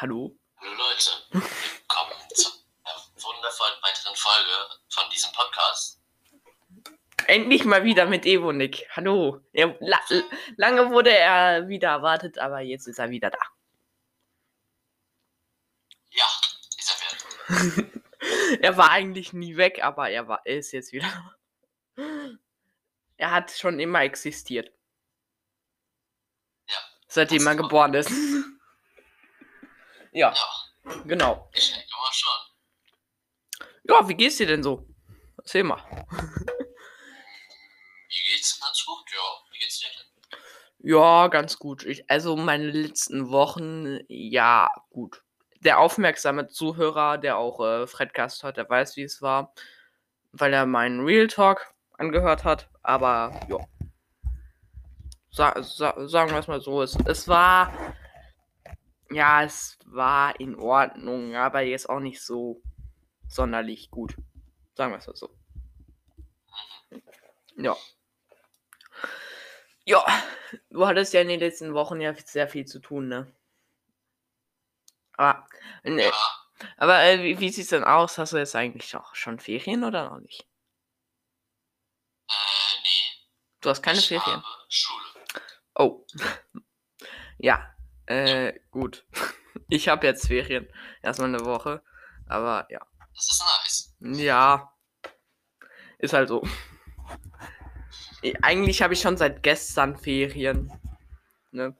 Hallo? Hallo Leute, willkommen zu einer wundervollen weiteren Folge von diesem Podcast. Endlich mal wieder mit Evonik. Hallo. Ja, la lange wurde er wieder erwartet, aber jetzt ist er wieder da. Ja, ist er wieder. er war eigentlich nie weg, aber er, war, er ist jetzt wieder. Er hat schon immer existiert. Ja. Seitdem er geboren ist. Ja, Ja, genau. ich denke mal schon. Ja, wie geht's dir denn so? Erzähl mal. Wie geht's ganz gut? Ja, wie geht's dir denn? Ja, ganz gut. Ich, also meine letzten Wochen, ja, gut. Der aufmerksame Zuhörer, der auch äh, Fredcast hat, der weiß, wie es war, weil er meinen Real Talk angehört hat. Aber ja. Sa sa sagen wir es mal so. Es, es war. Ja, es war in Ordnung, aber jetzt auch nicht so sonderlich gut. Sagen wir es mal so. Ja. Ja, du hattest ja in den letzten Wochen ja sehr viel zu tun, ne? Aber, ne, Ja, aber äh, wie, wie sieht's denn aus? Hast du jetzt eigentlich auch schon Ferien oder noch nicht? äh, nee. Du hast keine ich Ferien. Schule. Oh. ja, äh, gut. Ich habe jetzt Ferien. Erstmal eine Woche. Aber ja. Das ist nice. Ja. Ist halt so. Eigentlich habe ich schon seit gestern Ferien. Ne?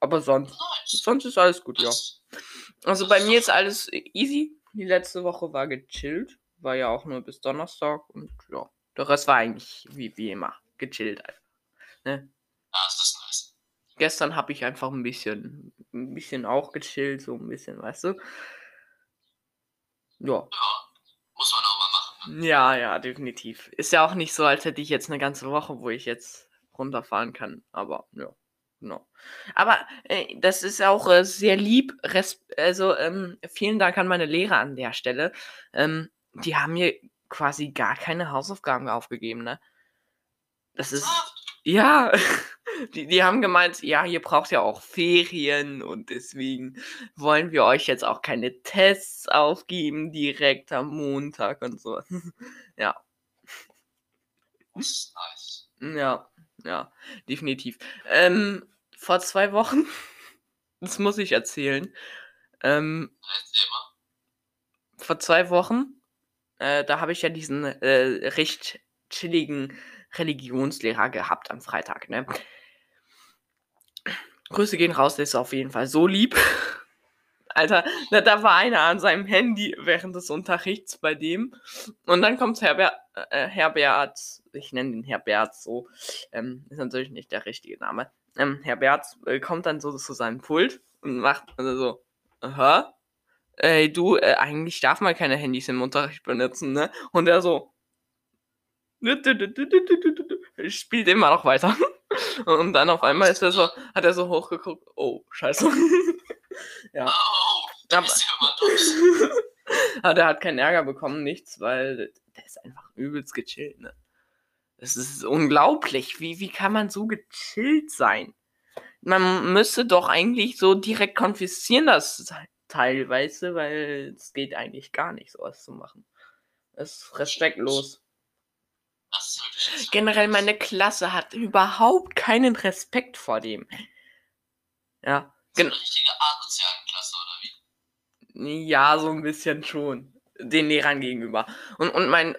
Aber sonst, sonst ist alles gut, ja. Also bei mir ist alles easy. Die letzte Woche war gechillt. War ja auch nur bis Donnerstag. Und ja, der Rest war eigentlich wie, wie immer gechillt einfach. Ne? Ja. Gestern habe ich einfach ein bisschen, ein bisschen auch gechillt, so ein bisschen, weißt du? Ja. Ja, muss man auch mal machen. Ne? Ja, ja, definitiv. Ist ja auch nicht so, als hätte ich jetzt eine ganze Woche, wo ich jetzt runterfahren kann. Aber ja, genau. Aber äh, das ist auch äh, sehr lieb. Res also ähm, vielen Dank an meine Lehrer an der Stelle. Ähm, die haben mir quasi gar keine Hausaufgaben aufgegeben, ne? Das ist. Ja, die, die haben gemeint, ja, ihr braucht ja auch Ferien und deswegen wollen wir euch jetzt auch keine Tests aufgeben direkt am Montag und so. ja, ja, ja, definitiv. Ähm, vor zwei Wochen, das muss ich erzählen, ähm, vor zwei Wochen, äh, da habe ich ja diesen äh, recht chilligen Religionslehrer gehabt am Freitag, ne? Grüße gehen raus, der ist auf jeden Fall so lieb. Alter, da, da war einer an seinem Handy während des Unterrichts bei dem. Und dann kommt Herbert, äh, Herbert, ich nenne ihn Herbert so, ähm, ist natürlich nicht der richtige Name. Ähm, Herbert äh, kommt dann so zu seinem Pult und macht also so, aha, ey, du, äh, eigentlich darf man keine Handys im Unterricht benutzen, ne? Und er so, spielt immer noch weiter. Und dann auf einmal ist er so, hat er so hochgeguckt, oh, scheiße. ja. Oh, da Aber-. Aber der hat keinen Ärger bekommen, nichts, weil der ist einfach übelst gechillt, ne? Das ist unglaublich. Wie, wie kann man so gechillt sein? Man müsste doch eigentlich so direkt konfiszieren, das Teil, weißt du, weil es geht eigentlich gar nicht, sowas zu machen. Das ist respektlos. Das ist wirklich nicht Generell, meine Klasse hat überhaupt keinen Respekt vor dem. Ja, so gen eine richtige Klasse, oder wie? ja, so ein bisschen schon. Den Lehrern gegenüber. Und, und mein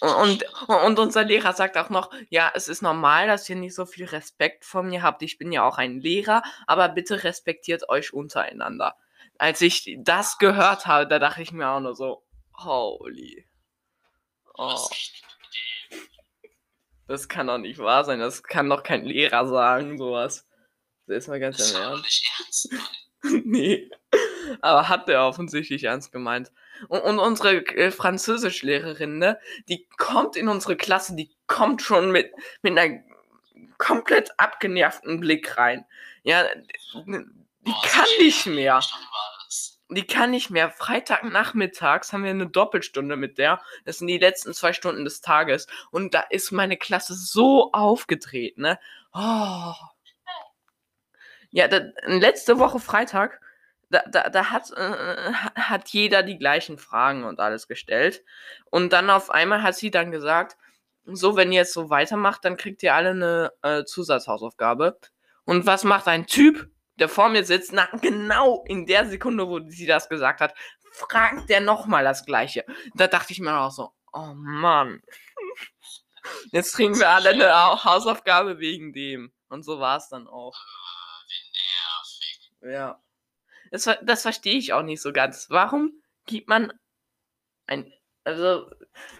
und, und unser Lehrer sagt auch noch, ja, es ist normal, dass ihr nicht so viel Respekt vor mir habt. Ich bin ja auch ein Lehrer, aber bitte respektiert euch untereinander. Als ich das gehört habe, da dachte ich mir auch nur so, holy. Oh, das kann doch nicht wahr sein. Das kann doch kein Lehrer sagen, sowas. Das ist mal ganz Das im Ernst. nicht ernst. Nee. Aber hat der offensichtlich ernst gemeint. Und, und unsere äh, Französischlehrerin, ne, die kommt in unsere Klasse, die kommt schon mit, mit einer komplett abgenervten Blick rein. Ja, die Boah, kann nicht mehr. War. Die kann nicht mehr. Freitagnachmittags haben wir eine Doppelstunde mit der. Das sind die letzten zwei Stunden des Tages. Und da ist meine Klasse so aufgedreht, ne? Oh. Ja, da, letzte Woche Freitag, da, da, da hat, äh, hat jeder die gleichen Fragen und alles gestellt. Und dann auf einmal hat sie dann gesagt, so, wenn ihr jetzt so weitermacht, dann kriegt ihr alle eine äh, Zusatzhausaufgabe. Und was macht ein Typ, der vor mir sitzt, na, genau in der Sekunde, wo sie das gesagt hat, fragt der nochmal das Gleiche. Da dachte ich mir auch so, oh Mann. Jetzt kriegen wir alle eine Hausaufgabe wegen dem. Und so war es dann auch. Wie nervig. Ja. Das, das verstehe ich auch nicht so ganz. Warum gibt man ein. Also,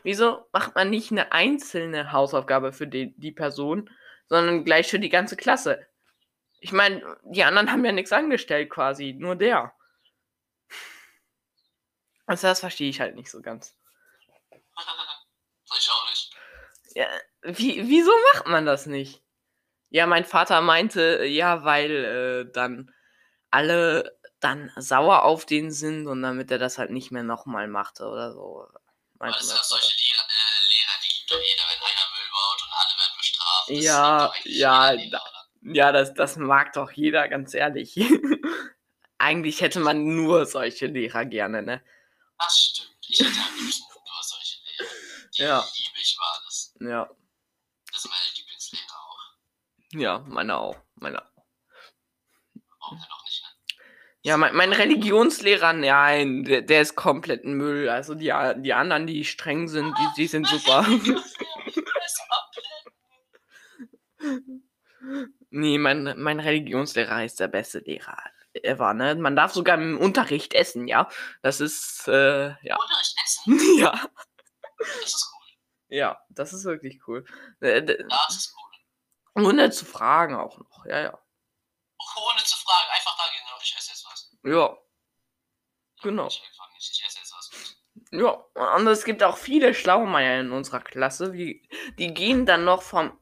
wieso macht man nicht eine einzelne Hausaufgabe für die, die Person, sondern gleich für die ganze Klasse? Ich meine, die anderen haben ja nichts angestellt quasi, nur der. Also, das verstehe ich halt nicht so ganz. ich auch nicht. Ja, wie, wieso macht man das nicht? Ja, mein Vater meinte, ja, weil äh, dann alle dann sauer auf den sind und damit er das halt nicht mehr nochmal machte oder so. Aber Meinte das sind solche Lehrer, äh, Lehrer, die gibt doch jeder, wenn einer Müll baut und alle werden bestraft. Das Ja, ja, oder? Ja, das, das mag doch jeder, ganz ehrlich. Eigentlich hätte man nur solche Lehrer gerne, ne? Das stimmt. Ich hätte am liebsten nur solche Lehrer. Die Ja. liebe ich über alles. Ja, Das sind meine Lieblingslehrer auch. ja, meine auch. Meine auch. Warum denn auch nicht, ne? Ja, mein, mein Religionslehrer, nein, der, der ist komplett Müll. Also die, die anderen, die streng sind, die, die sind super. Nee, mein, mein Religionslehrer ist der beste Lehrer ever, ne? Man darf sogar im Unterricht essen, ja? Das ist, äh, ja. Unterricht essen, ja. das ist cool. Ja, das ist wirklich cool. Äh, Das ist cool. Ohne zu fragen auch noch, ja, ja. Ohne zu fragen, einfach da gehen, ich esse jetzt was. Ja, Genau. Ich ich esse jetzt was. ja. Und es gibt auch viele Schlaumeier in unserer Klasse, die, die gehen dann noch vom,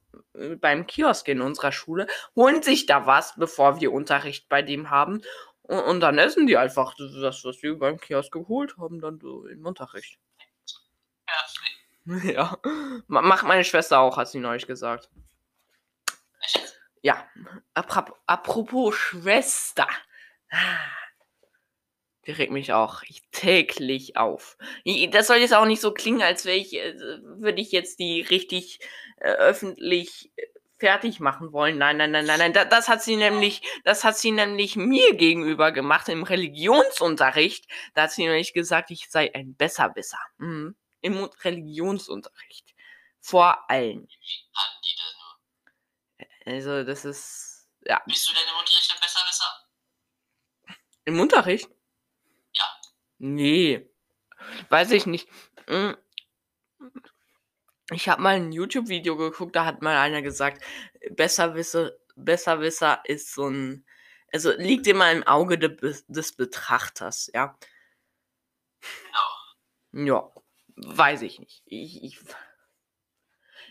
beim Kiosk in unserer Schule, holen sich da was, bevor wir Unterricht bei dem haben. Und, und dann essen die einfach das, was wir beim Kiosk geholt haben, dann so im Unterricht. Ja. Ma- Macht meine Schwester auch, hat sie neulich gesagt. Ja. Aprop- Apropos Schwester. Ah. Die regt mich auch ich- täglich auf. Das soll jetzt auch nicht so klingen, als wäre ich, äh, würde ich jetzt die richtig äh, öffentlich äh, fertig machen wollen. Nein, nein, nein, nein, nein. Da, das hat sie nämlich, das hat sie nämlich mir gegenüber gemacht im Religionsunterricht. Da hat sie nämlich gesagt, ich sei ein Besserwisser. Mhm. Im Religionsunterricht. Vor allen. Wie hatten die denn nur? Also, das ist. Ja. Bist du denn im Unterricht ein Besserwisser? Im Unterricht? Nee. Weiß ich nicht. Mm. Ich habe mal ein YouTube-Video geguckt, da hat mal einer gesagt, Besserwisser, Besserwisser ist so ein. Also liegt immer im Auge de, des Betrachters, ja. Genau. Ja. Weiß ich nicht. Ich, ich,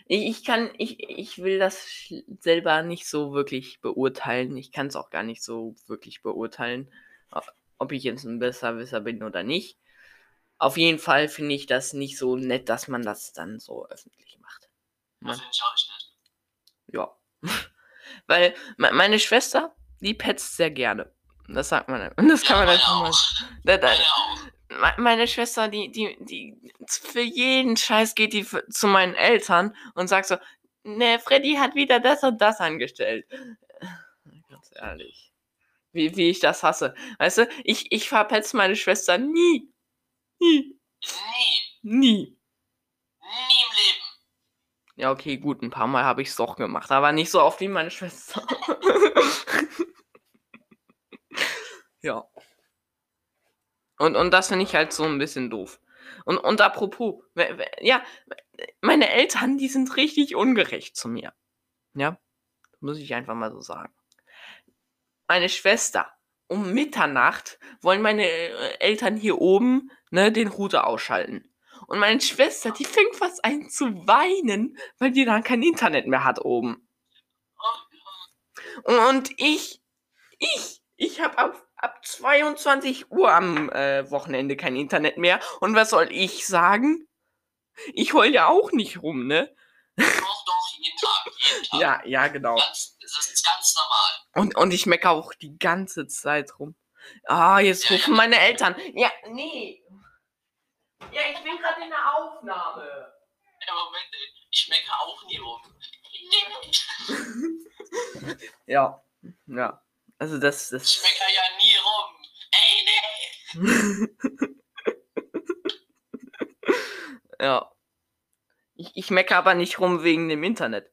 ich kann, ich, ich will das selber nicht so wirklich beurteilen. Ich kann es auch gar nicht so wirklich beurteilen, ob ich jetzt ein Besserwisser bin oder nicht. Auf jeden Fall finde ich das nicht so nett, dass man das dann so öffentlich macht. Das Ja. finde ich auch nicht nett. Ja. Weil me- meine Schwester, die petzt sehr gerne. Das sagt man. Das kann ja, man meine einfach mal. Da, da, Meine Schwester, die, die, die, für jeden Scheiß geht die zu meinen Eltern und sagt so, ne, Freddy hat wieder das und das angestellt. Ganz ehrlich. Wie, wie ich das hasse. Weißt du, ich, ich verpetze meine Schwester nie. Nie. Nie. Nie. Nie im Leben. Ja, okay, gut, ein paar Mal habe ich es doch gemacht, aber nicht so oft wie meine Schwester. ja. Und, und das finde ich halt so ein bisschen doof. Und, und apropos, ja, meine Eltern, die sind richtig ungerecht zu mir. Ja, muss ich einfach mal so sagen. Meine Schwester, um Mitternacht wollen meine äh, Eltern hier oben ne, den Router ausschalten. Und meine Schwester, die fängt fast an zu weinen, weil die dann kein Internet mehr hat oben. Und, und ich, ich, ich habe ab, ab 22 Uhr am äh, Wochenende kein Internet mehr. Und was soll ich sagen? Ich heul ja auch nicht rum, ne? Doch, doch, jeden Tag. Jeden Tag. Ja, ja, genau. Ganz, das ist ganz normal. Und, und ich meckere auch die ganze Zeit rum. Ah, jetzt rufen meine Eltern. Ja, nee. Ja, ich bin gerade in der Aufnahme. Ja, Moment, ey. Ich meckere auch nie rum. Ja, ja. Also das, Ich das. meckere ja nie rum. Ey, nee. ja. Ich, ich meckere aber nicht rum wegen dem Internet.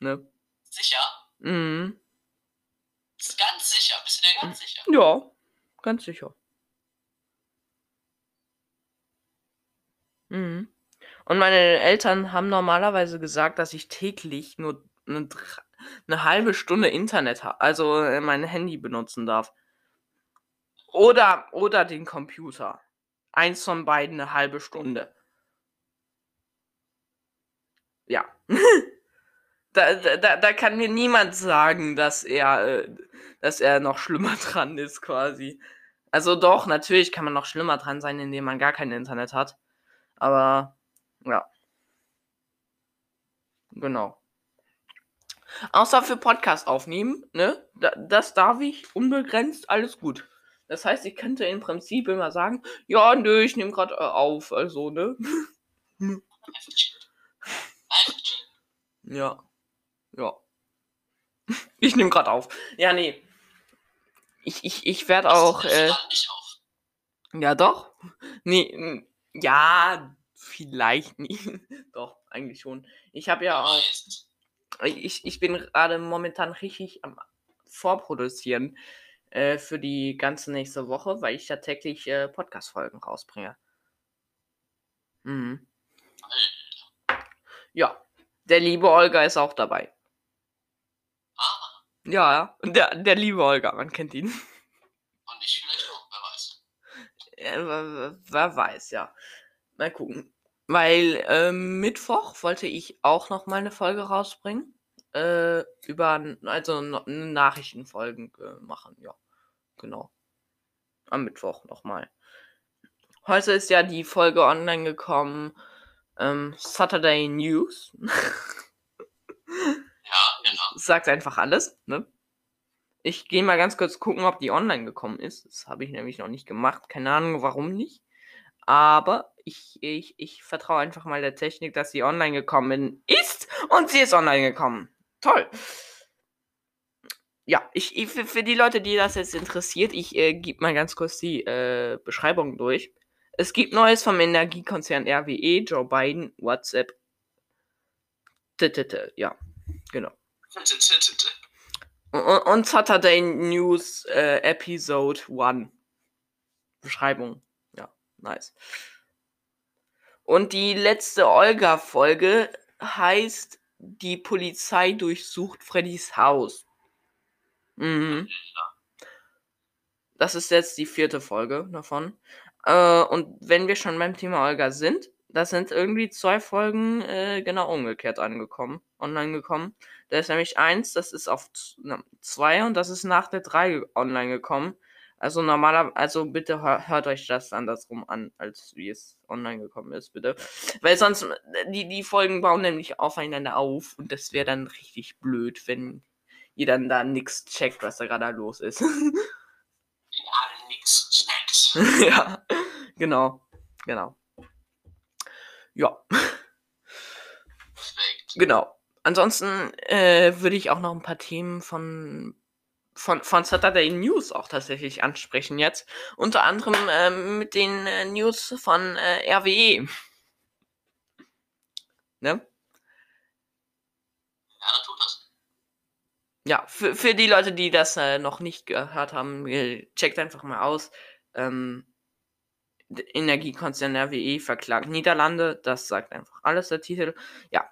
Ne? Sicher? Mhm. Ist ganz sicher. Bist du dir ganz sicher? Ja, ganz sicher. Mhm. Und meine Eltern haben normalerweise gesagt, dass ich täglich nur eine, eine halbe Stunde Internet habe, also äh, mein Handy benutzen darf. Oder, oder den Computer. Eins von beiden eine halbe Stunde. Ja. da, da, da, kann mir niemand sagen, dass er, äh, dass er noch schlimmer dran ist, quasi. Also doch, natürlich kann man noch schlimmer dran sein, indem man gar kein Internet hat. Aber ja. Genau. Außer für Podcast aufnehmen, ne? Da, das darf ich unbegrenzt, alles gut. Das heißt, ich könnte im Prinzip immer sagen, ja, nö, ich nehme gerade äh, auf, also, ne? Ja. Ja. Ich nehme gerade auf. Ja, nee. Ich, ich, ich werde auch. Äh, ja, doch. Nee, ja, vielleicht nicht. doch, eigentlich schon. Ich habe ja auch. Ich, ich bin gerade momentan richtig am Vorproduzieren äh, für die ganze nächste Woche, weil ich ja täglich äh, Podcast-Folgen rausbringe. Mhm. Ja. Der liebe Olga ist auch dabei. Ja, ja. Der, der liebe Olga, man kennt ihn. und ich vielleicht auch. Wer weiß. Äh, wer, wer weiß, ja. Mal gucken. Weil ähm, Mittwoch wollte ich auch noch mal eine Folge rausbringen. Äh, über, also Nachrichtenfolgen äh, machen, ja. Genau. Am Mittwoch nochmal. Heute ist ja die Folge online gekommen. Ähm, Saturday News. Ja, genau. Sagt einfach alles, ne? Ich gehe mal ganz kurz gucken, ob die online gekommen ist. Das habe ich nämlich noch nicht gemacht. Keine Ahnung, warum nicht. Aber ich, ich, ich vertraue einfach mal der Technik, dass sie online gekommen ist. Und sie ist online gekommen. Toll. Ja, ich, ich für, für die Leute, die das jetzt interessiert, ich äh, gebe mal ganz kurz die äh, Beschreibung durch. Es gibt Neues vom Energiekonzern RWE, Joe Biden, WhatsApp. Ja, genau. Und, Saturday News äh, Episode 1. Beschreibung. Ja, nice. Und die letzte Olga-Folge heißt Die Polizei durchsucht Freddys Haus. Mhm. Das ist jetzt die vierte Folge davon. Äh, und wenn wir schon beim Thema Olga sind, da sind irgendwie zwei Folgen äh, genau umgekehrt angekommen, online gekommen. Da ist nämlich eins, das ist auf na, zwei und das ist nach der drei online gekommen. Also normaler, also bitte hör, hört euch das andersrum an, als wie es online gekommen ist, bitte. Weil sonst, äh, die, die Folgen bauen nämlich aufeinander auf und das wäre dann richtig blöd, wenn ihr dann da nix checkt, was da gerade los ist. Ja, nix schneckt. ja, genau, genau. Ja, Perfekt. genau. Ansonsten äh, würde ich auch noch ein paar Themen von, von, von Saturday News auch tatsächlich ansprechen jetzt. Unter anderem ähm, mit den äh, News von äh, RWE. Ne? Ja, dann tut das. Ja, für, für die Leute, die das äh, noch nicht gehört haben, äh, checkt einfach mal aus. Ähm, Energiekonzern RWE verklagt Niederlande. Das sagt einfach alles der Titel. Ja,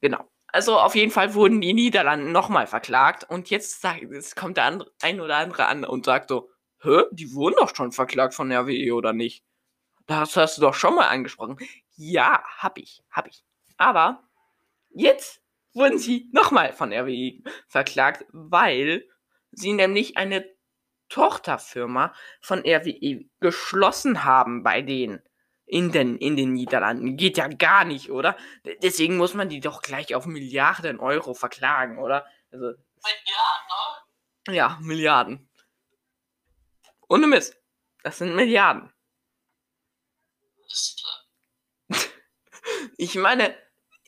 genau. Also auf jeden Fall wurden die Niederlande nochmal verklagt. Und jetzt, sagt, jetzt kommt der andere, ein oder andere an und sagt so, hä, die wurden doch schon verklagt von RWE oder nicht? Das hast du doch schon mal angesprochen. Ja, hab ich, hab ich. Aber jetzt wurden sie nochmal von RWE verklagt, weil sie nämlich eine Tochterfirma von RWE geschlossen haben bei denen in den, in den Niederlanden. Geht ja gar nicht, oder? Deswegen muss man die doch gleich auf Milliarden Euro verklagen, oder? Also, Ja, ne? ja, Milliarden. Ohne Mist. Das sind Milliarden. Ich meine,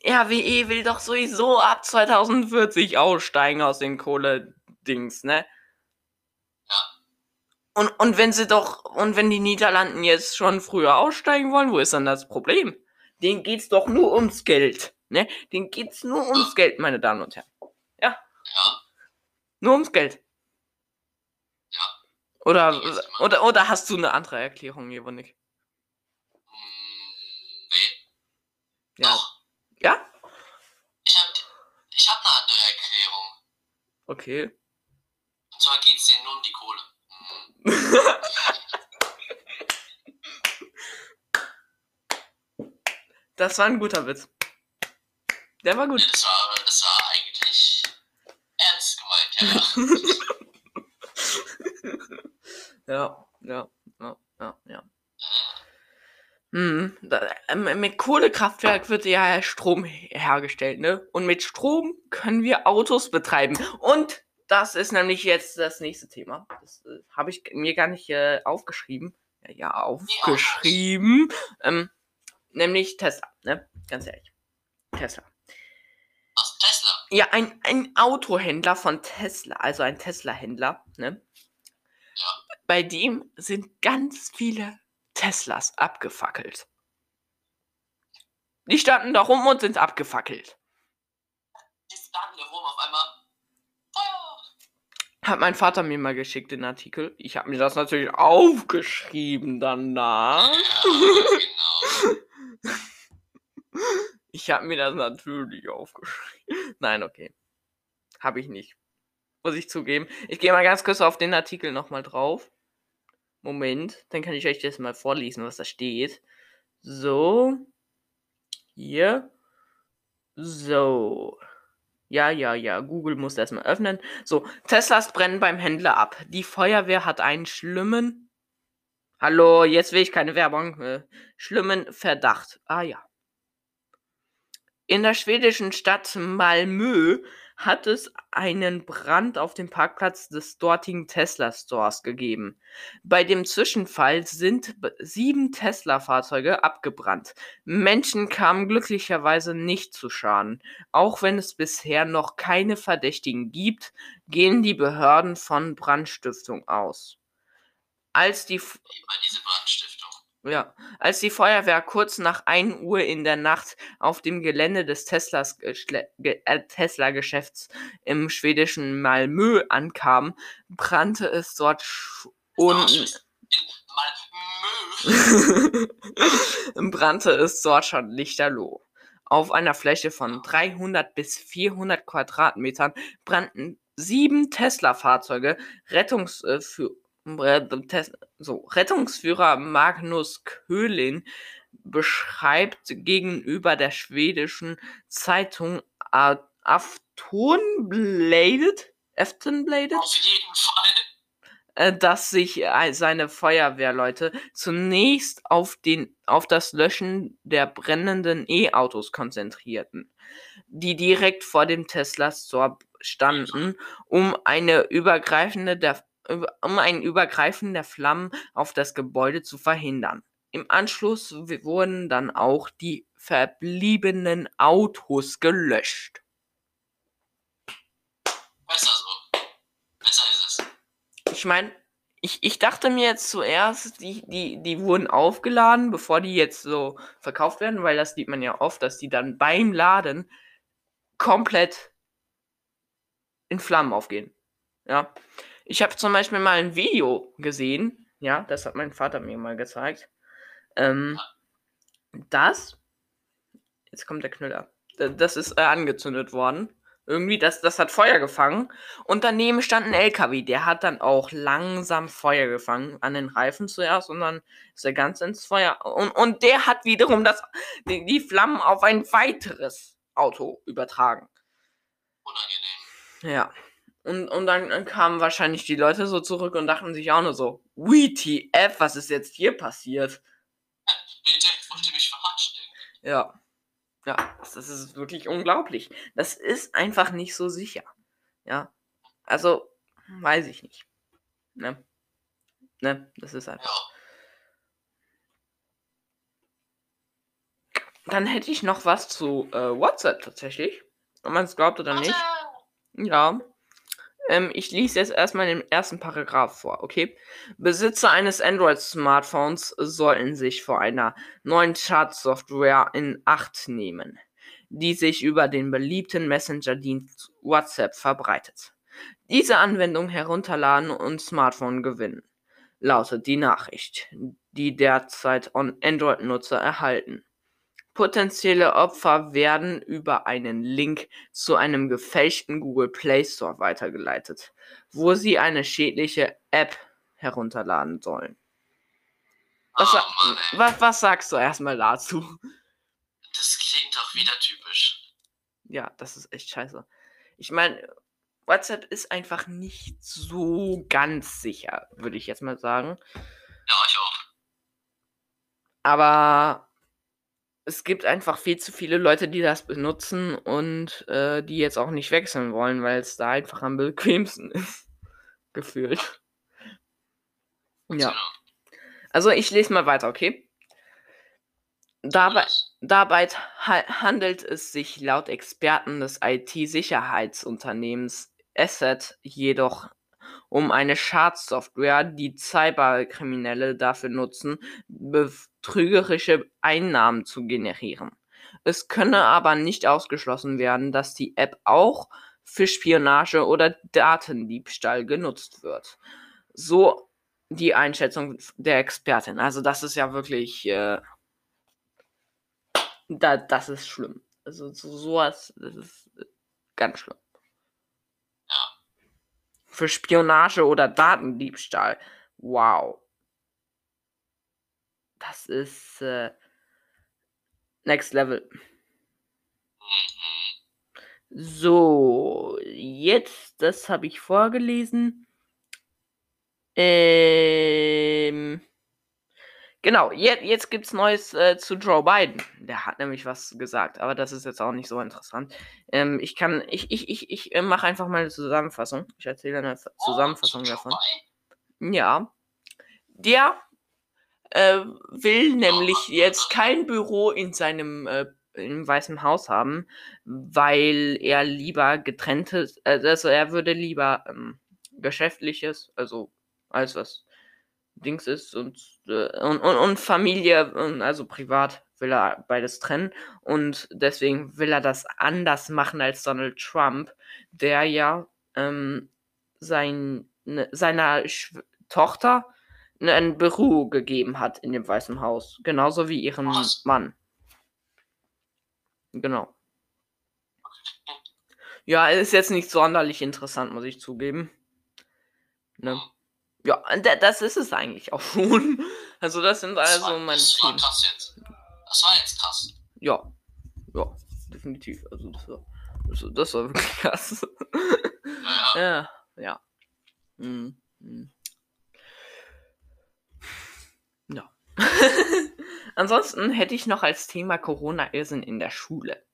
RWE will doch sowieso ab 2040 aussteigen aus den Kohle-Dings, ne? Und, und wenn sie doch, und wenn die Niederlanden jetzt schon früher aussteigen wollen, wo ist dann das Problem? Denen geht's doch nur ums Geld, ne? Denen geht's nur ums Geld, meine Damen und Herren. Ja, Ja. nur ums Geld. Ja. Oder, oder, oder hast du eine andere Erklärung, Jevonik? Hm, nee. Ja. Doch. Ja? Ich hab, ich hab eine andere Erklärung. Okay. Und zwar geht's denen nur um die Kohle. Das war ein guter Witz. Der war gut. das war, das war eigentlich ernst gemeint, ja, ja. Ja, ja, ja. Hm, ähm, mit Kohlekraftwerk wird ja Strom hergestellt, ne? Und mit Strom können wir Autos betreiben. Und das ist nämlich jetzt das nächste Thema. Das äh, habe ich mir gar nicht äh, aufgeschrieben. Ja, ja, aufgeschrieben. Ähm, nämlich Tesla, ne? Ganz ehrlich. Tesla. Was? Tesla? Ja, ein, ein Autohändler von Tesla, also ein Tesla-Händler, ne? Ja. Bei dem sind ganz viele Teslas abgefackelt. Die standen da rum und sind abgefackelt. Die standen da rum auf einmal. Hat mein Vater mir mal geschickt, den Artikel. Ich habe mir das natürlich aufgeschrieben danach. Ich habe mir das natürlich aufgeschrieben. Nein, okay. Habe ich nicht. Muss ich zugeben. Ich gehe mal ganz kurz auf den Artikel nochmal drauf. Moment, dann kann ich euch das mal vorlesen, was da steht. So. Hier. So. Ja, ja, ja. Google muss das mal öffnen. So, Teslas brennen beim Händler ab. Die Feuerwehr hat einen schlimmen. Hallo, jetzt will ich keine Werbung. Äh, schlimmen Verdacht. Ah ja. In der schwedischen Stadt Malmö hat es einen Brand auf dem Parkplatz des dortigen Tesla-Stores gegeben. Bei dem Zwischenfall sind sieben Tesla-Fahrzeuge abgebrannt. Menschen kamen glücklicherweise nicht zu Schaden. Auch wenn es bisher noch keine Verdächtigen gibt, gehen die Behörden von Brandstiftung aus. Als die F-. ja, als die Feuerwehr kurz nach 1 Uhr in der Nacht auf dem Gelände des Teslas äh, Tesla-Geschäfts im schwedischen Malmö ankam, brannte es dort Und brannte es dort schon lichterloh. Auf einer Fläche von 300 bis 400 Quadratmetern brannten sieben Tesla-Fahrzeuge. Rettungs, äh, für, so, Rettungsführer Magnus Köhlin beschreibt gegenüber der schwedischen Zeitung Aftonbladet, Aftonbladet Auf jeden Fall. äh, dass sich äh, seine Feuerwehrleute zunächst auf, den, auf das Löschen der brennenden E-Autos konzentrierten, die direkt vor dem Tesla Store standen, um eine übergreifende um ein Übergreifen der Flammen auf das Gebäude zu verhindern. Im Anschluss wurden dann auch die verbliebenen Autos gelöscht. Besser so. Besser ist es. Ich meine, ich, ich dachte mir jetzt zuerst, die, die, die wurden aufgeladen, bevor die jetzt so verkauft werden, weil das sieht man ja oft, dass die dann beim Laden komplett in Flammen aufgehen. Ja. Ich habe zum Beispiel mal ein Video gesehen, ja, das hat mein Vater mir mal gezeigt. Ähm, das, jetzt kommt der Knüller, Da- das ist äh, angezündet worden. Irgendwie, das, das hat Feuer gefangen. Und daneben stand ein LKW, der hat dann auch langsam Feuer gefangen. An den Reifen zuerst und dann ist er ganz ins Feuer. Und, und der hat wiederum das, die, die Flammen auf ein weiteres Auto übertragen. Unangenehm. Ja. Und, und dann kamen wahrscheinlich die Leute so zurück und dachten sich auch nur so, WTF, was ist jetzt hier passiert? Bitte, wollte mich verarschen. Ja. Ja, das ist wirklich unglaublich. Das ist einfach nicht so sicher. Ja. Also, weiß ich nicht. Ne? Ne, das ist einfach. Ja. Dann hätte ich noch was zu äh, WhatsApp tatsächlich. Ob man es glaubt oder nicht. Ja. Ähm, ich lese jetzt erstmal den ersten Paragraph vor, okay? Besitzer eines Android-Smartphones sollten sich vor einer neuen Schadsoftware in Acht nehmen, die sich über den beliebten Messenger-Dienst WhatsApp verbreitet. Diese Anwendung herunterladen und Smartphone gewinnen, lautet die Nachricht, die derzeit Android-Nutzer erhalten. Potenzielle Opfer werden über einen Link zu einem gefälschten Google Play Store weitergeleitet, wo sie eine schädliche App herunterladen sollen. Was, Oh, was, was sagst du erstmal dazu? Das klingt doch wieder typisch. Ja, das ist echt scheiße. Ich meine, WhatsApp ist einfach nicht so ganz sicher, würde ich jetzt mal sagen. Ja, ich auch. Aber es gibt einfach viel zu viele Leute, die das benutzen und äh, die jetzt auch nicht wechseln wollen, weil es da einfach am bequemsten ist. Gefühlt. Ja. Also ich lese mal weiter, okay? Dabei, dabei ha handelt es sich laut Experten des IT-Sicherheitsunternehmens Asset jedoch um eine Schadsoftware, die Cyberkriminelle dafür nutzen, betrügerische Einnahmen zu generieren. Es könne aber nicht ausgeschlossen werden, dass die App auch für Spionage oder Datendiebstahl genutzt wird. So die Einschätzung der Expertin. Also das ist ja wirklich, äh, da, das ist schlimm. Also so, sowas, das ist ganz schlimm. Für Spionage oder Datendiebstahl. Wow. Das ist äh, Next Level. So, jetzt, das habe ich vorgelesen. Ähm, genau, jetzt, jetzt gibt es Neues äh, zu Joe Biden. Der hat nämlich was gesagt, aber das ist jetzt auch nicht so interessant. Ähm, ich kann, ich, ich, ich, ich äh, mache einfach mal eine Zusammenfassung. Ich erzähle eine F- Zusammenfassung Oh, davon. Ja. Der äh, will nämlich jetzt kein Büro in seinem äh, im Weißen Haus haben, weil er lieber getrenntes, also er würde lieber ähm, geschäftliches, also alles was Dings ist und, äh, und, und, und Familie, und also privat will er beides trennen und deswegen will er das anders machen als Donald Trump, der ja ähm, sein, ne, seiner Schw Tochter ne, ein Büro gegeben hat in dem Weißen Haus. Genauso wie ihrem Was? Mann. Genau. Ja, ist jetzt nicht sonderlich interessant, muss ich zugeben. Ne? Ja, da- das ist es eigentlich auch schon. Also, das sind Das also war, meine das war Themen. krass jetzt. Das war jetzt krass. Ja. Ja, definitiv. Also, das war, das, das war wirklich krass. Ja, ja. Ja. Mhm. mhm. Ja. Ansonsten hätte ich noch als Thema Corona-Irrsinn in der Schule.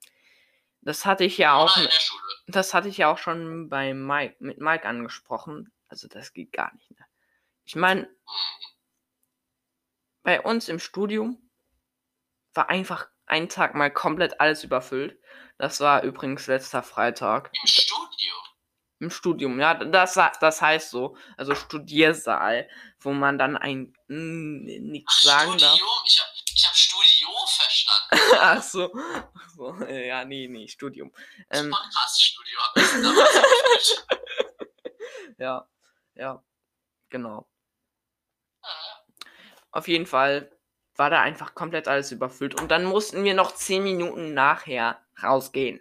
Das hatte ich ja auch, Oder in der Schule. das hatte ich ja auch schon bei Mike, mit Mike angesprochen. Also das geht gar nicht. Ne? Ich meine, bei uns im Studium war einfach ein Tag mal komplett alles überfüllt. Das war übrigens letzter Freitag. Im Studio. Im Studium, ja, das, das heißt so, also Studiersaal, wo man dann ein nichts sagen darf. Studium? Ich hab, ich hab Studio verstanden. Ach so, ach so, ja, nee, nee, Studium. Ähm, gespielt. ja, ja, genau. Auf jeden Fall war da einfach komplett alles überfüllt und dann mussten wir noch 10 Minuten nachher rausgehen.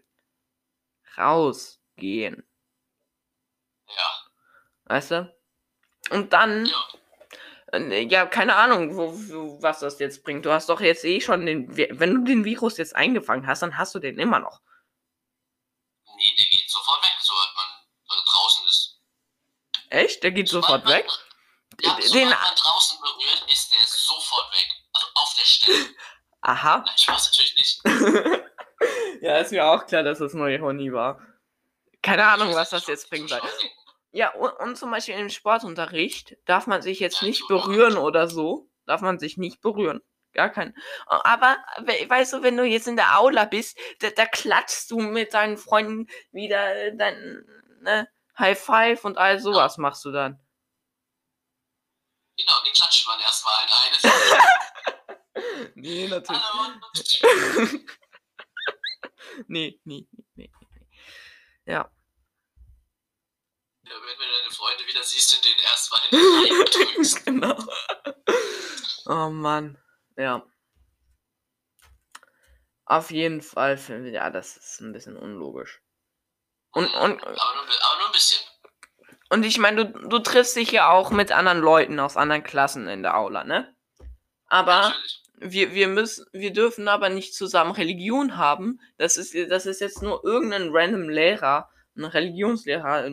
Rausgehen, ja. weißt du? Und dann ja. Äh, Ja, keine Ahnung, wo, wo, was das jetzt bringt. Du hast doch jetzt eh schon den. Wenn du den Virus jetzt eingefangen hast, dann hast du den immer noch. Nee, der geht sofort weg, sobald man draußen ist. Echt? Der geht sofort Sobald weg? Man, ja, Den- man draußen berührt, ist der sofort weg. Also auf der Stelle. Aha. Ich weiß natürlich nicht. ja, ist mir auch klar, dass das nur Ironie war. Keine Ahnung, was das jetzt bringt. Ja, und, und zum Beispiel im Sportunterricht darf man sich jetzt nicht berühren oder so. Darf man sich nicht berühren. Gar kein. Aber, we- weißt du, wenn du jetzt in der Aula bist, da, da klatschst du mit deinen Freunden wieder dein ne, High Five und all sowas machst du dann. Genau, die klatscht man erstmal in eine. Nee, natürlich. Hallo. Nee, nee, nee, nee. Ja. Ja, wenn du deine Freunde wieder siehst und den erstmal in den drückst. genau. Oh Mann. Ja. Auf jeden Fall finden wir, ja, das ist ein bisschen unlogisch. Und, und, Aber nur, aber nur ein bisschen. Und ich meine, du, du triffst dich ja auch mit anderen Leuten aus anderen Klassen in der Aula, ne? Aber wir, wir müssen, wir dürfen aber nicht zusammen Religion haben. Das ist, das ist jetzt nur irgendein random Lehrer, ein Religionslehrer,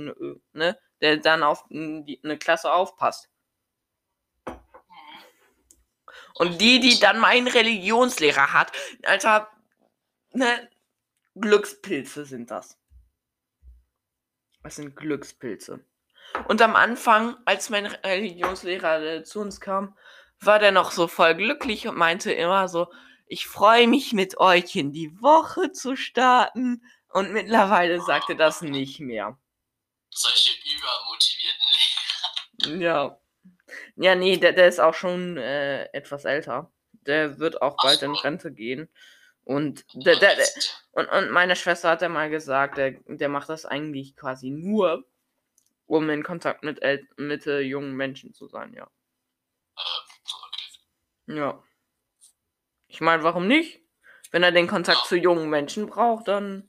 ne, der dann auf die, eine Klasse aufpasst. Und die, die dann meinen Religionslehrer hat, Alter, ne, Glückspilze sind das. Das sind Glückspilze. Und am Anfang, als mein Religionslehrer äh, zu uns kam, war der noch so voll glücklich und meinte immer so, ich freue mich mit euch in die Woche zu starten. Und mittlerweile sagt er das nicht mehr. Solche übermotivierten Lehrer. Ja. Ja, nee, der, der ist auch schon äh, etwas älter. Der wird auch bald in Rente gehen. Und, der, der, der, und, und meine Schwester hat ja mal gesagt, der, der macht das eigentlich quasi nur, um in Kontakt mit, äl mit äh, jungen Menschen zu sein, ja. Ja. Ich meine, warum nicht? Wenn er den Kontakt zu jungen Menschen braucht, dann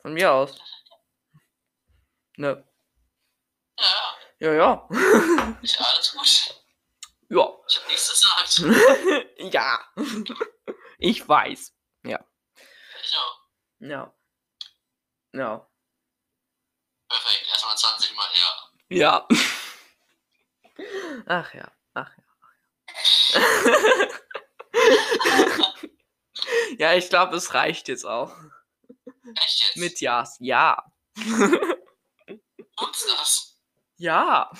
von mir aus. Ne. Ja, Ja, ja. ist ja alles gut. ja. Ich hab nichts gesagt. ja. ich weiß. Ich auch. Ja. Ja. Perfekt. Erstmal 20 Mal ja. Ja. Ach ja. Ach ja. Ach ja. ja, ich glaube, es reicht jetzt auch. Echt jetzt? Mit Jas. Ja. Tut's das? Ja.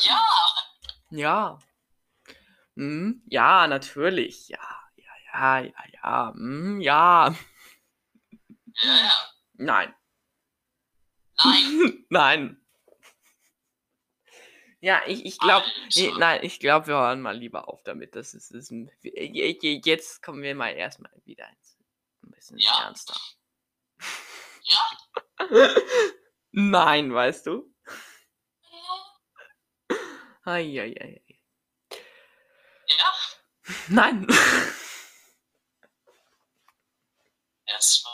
Ja. Ja. Hm, ja, natürlich. Ja. Ja, ja, ja, ja. Hm, ja. Ja, ja. Nein. Nein. Nein. Ja, ich, ich glaube, nein, ich glaube, wir hören mal lieber auf damit. Das ist, ist ein, je- je- jetzt kommen wir mal erstmal wieder ein bisschen Ja. ernster. Ja. Nein, weißt du? Eieiei. Ja. Nein. Erstmal.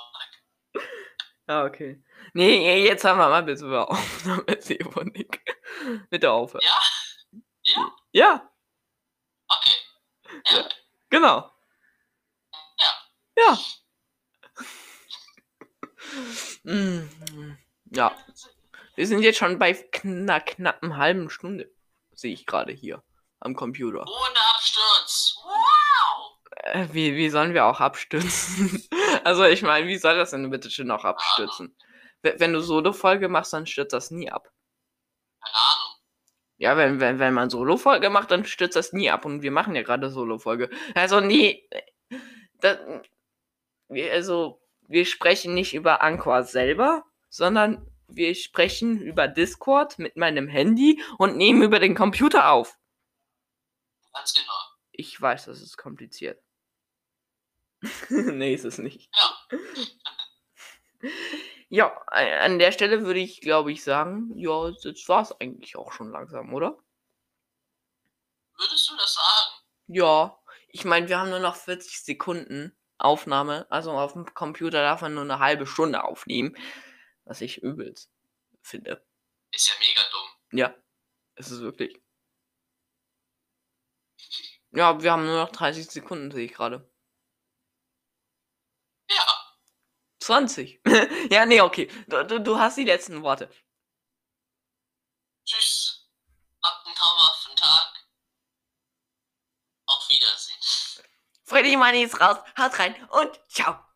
Ah, okay. Nee, jetzt haben wir mal bitte mal auf damit, Evonik. Bitte aufhören. Ja. Ja. Ja, Okay. genau. Ja. Ja. Mm, Ja. Wir sind jetzt schon bei kna knappen halben Stunde. Sehe ich gerade hier am Computer. Ohne Absturz. Wow. Äh, wie, wie sollen wir auch abstürzen? Also ich meine, wie soll das denn bitte schön auch abstürzen? We- Wenn du Solo-Folge machst, dann stürzt das nie ab. Keine Ahnung. Ja, wenn, wenn, wenn man Solo-Folge macht, dann stürzt das nie ab. Und wir machen ja gerade Solo-Folge. Also nee. Das, wir, also, wir sprechen nicht über Anchor selber, sondern wir sprechen über Discord mit meinem Handy und nehmen über den Computer auf. Ganz genau. Ich weiß, das ist kompliziert. nee, ist es nicht. Ja. Ja, a- an der Stelle würde ich, glaube ich, sagen, ja, das war es eigentlich auch schon langsam, oder? Würdest du das sagen? Ja, ich meine, wir haben nur noch 40 Sekunden Aufnahme. Also auf dem Computer darf man nur eine halbe Stunde aufnehmen. Was ich übelst finde. Ist ja mega dumm. Ja, es ist wirklich. Ja, wir haben nur noch 30 Sekunden, sehe ich gerade. Ja. 20. ja, nee, okay. Du, du, du hast die letzten Worte. Tschüss. Habt einen traumhaften Tag. Auf Wiedersehen. Freddy Money ist raus. Haut rein und ciao.